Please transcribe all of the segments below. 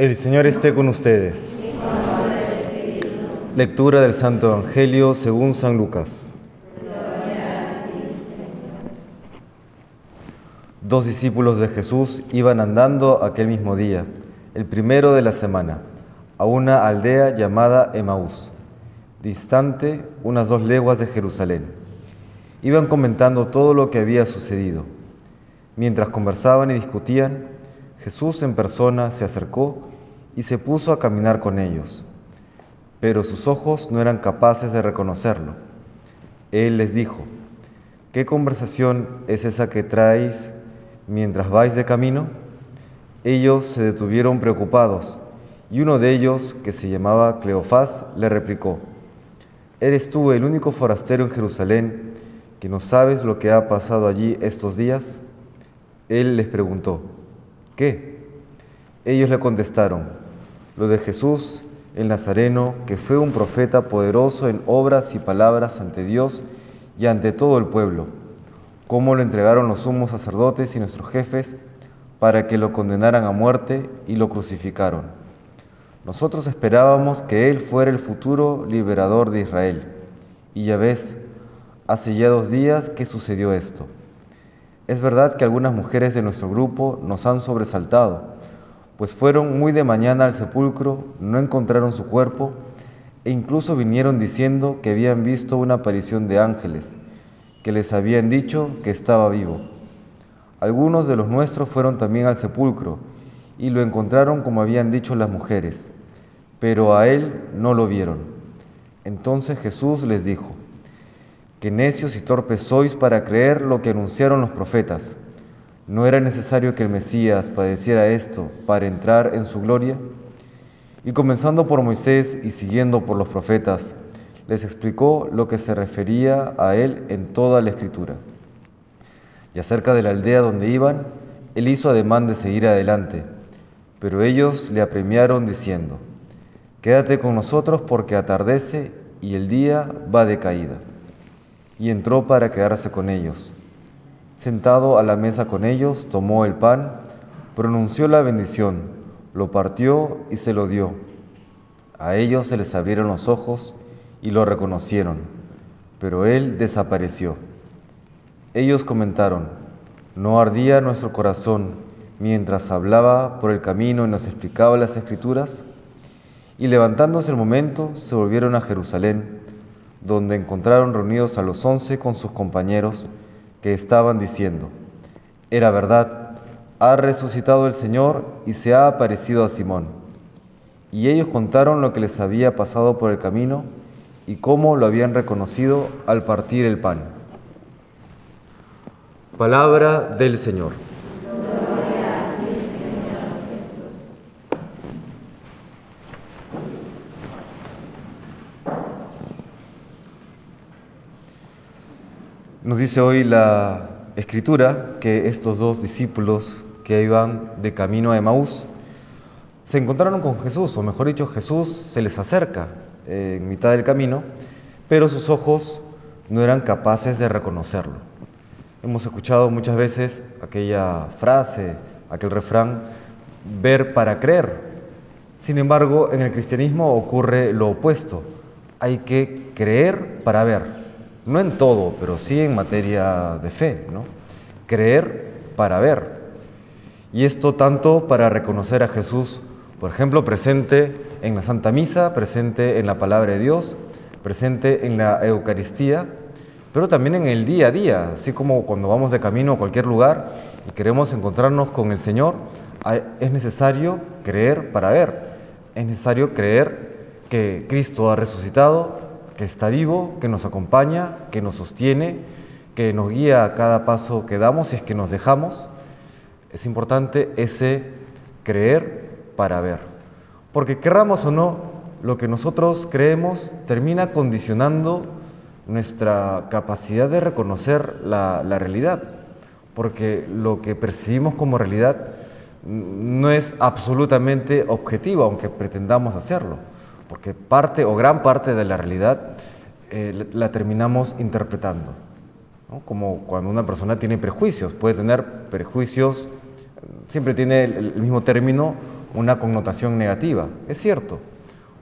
El Señor esté con ustedes. Lectura del Santo Evangelio según San Lucas. Dos discípulos de Jesús iban andando aquel mismo día, el primero de la semana, a una aldea llamada Emaús, distante unas dos leguas de Jerusalén. Iban comentando todo lo que había sucedido. Mientras conversaban y discutían, Jesús en persona se acercó y se puso a caminar con ellos, pero sus ojos no eran capaces de reconocerlo. Él les dijo, ¿qué conversación es esa que traéis mientras vais de camino? Ellos se detuvieron preocupados y uno de ellos, que se llamaba Cleofás, le replicó, ¿eres tú el único forastero en Jerusalén que no sabes lo que ha pasado allí estos días? Él les preguntó, ¿qué? Ellos le contestaron, lo de Jesús el Nazareno, que fue un profeta poderoso en obras y palabras ante Dios y ante todo el pueblo, cómo lo entregaron los sumos sacerdotes y nuestros jefes para que lo condenaran a muerte y lo crucificaron. Nosotros esperábamos que Él fuera el futuro liberador de Israel. Y ya ves, hace ya dos días que sucedió esto. Es verdad que algunas mujeres de nuestro grupo nos han sobresaltado pues fueron muy de mañana al sepulcro, no encontraron su cuerpo e incluso vinieron diciendo que habían visto una aparición de ángeles, que les habían dicho que estaba vivo. Algunos de los nuestros fueron también al sepulcro y lo encontraron como habían dicho las mujeres, pero a él no lo vieron. Entonces Jesús les dijo, que necios y torpes sois para creer lo que anunciaron los profetas. ¿No era necesario que el Mesías padeciera esto para entrar en su gloria? Y comenzando por Moisés y siguiendo por los profetas, les explicó lo que se refería a él en toda la escritura. Y acerca de la aldea donde iban, él hizo ademán de seguir adelante, pero ellos le apremiaron diciendo, Quédate con nosotros porque atardece y el día va de caída. Y entró para quedarse con ellos. Sentado a la mesa con ellos, tomó el pan, pronunció la bendición, lo partió y se lo dio. A ellos se les abrieron los ojos y lo reconocieron, pero él desapareció. Ellos comentaron, ¿no ardía nuestro corazón mientras hablaba por el camino y nos explicaba las escrituras? Y levantándose el momento, se volvieron a Jerusalén, donde encontraron reunidos a los once con sus compañeros, que estaban diciendo, era verdad, ha resucitado el Señor y se ha aparecido a Simón. Y ellos contaron lo que les había pasado por el camino y cómo lo habían reconocido al partir el pan. Palabra del Señor. Nos dice hoy la escritura que estos dos discípulos que iban de camino a Emaús se encontraron con Jesús, o mejor dicho, Jesús se les acerca en mitad del camino, pero sus ojos no eran capaces de reconocerlo. Hemos escuchado muchas veces aquella frase, aquel refrán, ver para creer. Sin embargo, en el cristianismo ocurre lo opuesto. Hay que creer para ver no en todo, pero sí en materia de fe, ¿no? Creer para ver. Y esto tanto para reconocer a Jesús, por ejemplo, presente en la Santa Misa, presente en la palabra de Dios, presente en la Eucaristía, pero también en el día a día, así como cuando vamos de camino a cualquier lugar y queremos encontrarnos con el Señor, es necesario creer para ver, es necesario creer que Cristo ha resucitado, que está vivo, que nos acompaña, que nos sostiene, que nos guía a cada paso que damos y es que nos dejamos. Es importante ese creer para ver. Porque querramos o no, lo que nosotros creemos termina condicionando nuestra capacidad de reconocer la, la realidad. Porque lo que percibimos como realidad no es absolutamente objetivo, aunque pretendamos hacerlo porque parte o gran parte de la realidad eh, la terminamos interpretando. Como cuando una persona tiene prejuicios, puede tener prejuicios, siempre tiene el, mismo término, una connotación negativa. Es cierto,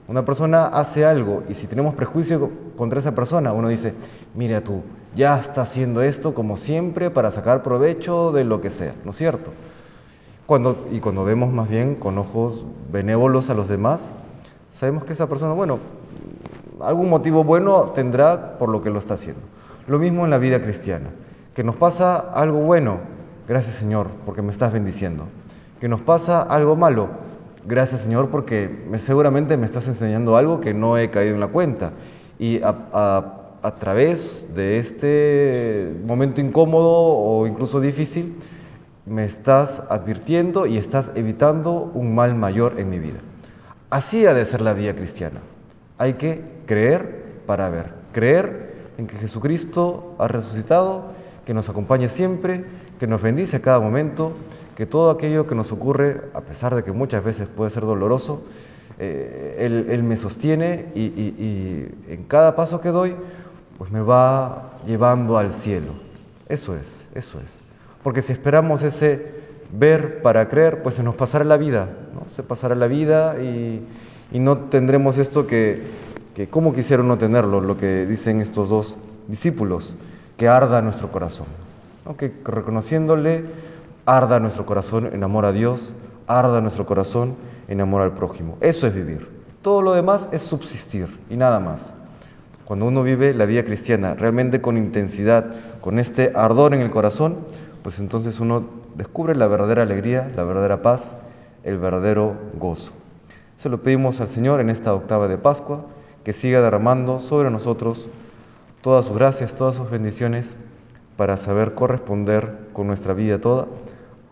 una persona hace algo y si tenemos prejuicio contra esa persona, uno dice, mira tú, ya está haciendo esto como siempre para sacar provecho de lo que sea, ¿no es cierto? Cuando, y cuando vemos más bien con ojos benévolos a los demás, sabemos que esa persona, bueno, algún motivo bueno tendrá por lo que lo está haciendo. Lo mismo en la vida cristiana, que nos pasa algo bueno, gracias Señor, porque me estás bendiciendo. Que nos pasa algo malo, gracias Señor, porque seguramente me estás enseñando algo que no he caído en la cuenta. Y a, través de este momento incómodo o incluso difícil, me estás advirtiendo y estás evitando un mal mayor en mi vida. Así ha de ser la vida cristiana. Hay que creer para ver. Creer en que Jesucristo ha resucitado, que nos acompaña siempre, que nos bendice a cada momento, que todo aquello que nos ocurre, a pesar de que muchas veces puede ser doloroso, eh, él, me sostiene y, y en cada paso que doy, pues me va llevando al cielo. Eso es, eso es. Porque si esperamos ese ver para creer, pues se nos pasará la vida, ¿no? Se pasará la vida y, no tendremos esto que, que, ¿cómo quisieron no tenerlo? Lo que dicen estos dos discípulos, que arda nuestro corazón, que reconociéndole arda nuestro corazón en amor a Dios, arda nuestro corazón en amor al prójimo. Eso es vivir. Todo lo demás es subsistir y nada más. Cuando uno vive la vida cristiana realmente con intensidad, con este ardor en el corazón, pues entonces uno descubre la verdadera alegría, la verdadera paz, el verdadero gozo. Se lo pedimos al Señor en esta octava de Pascua, que siga derramando sobre nosotros todas sus gracias, todas sus bendiciones, para saber corresponder con nuestra vida toda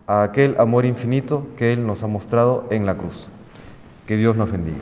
a aquel amor infinito que Él nos ha mostrado en la cruz. Que Dios nos bendiga.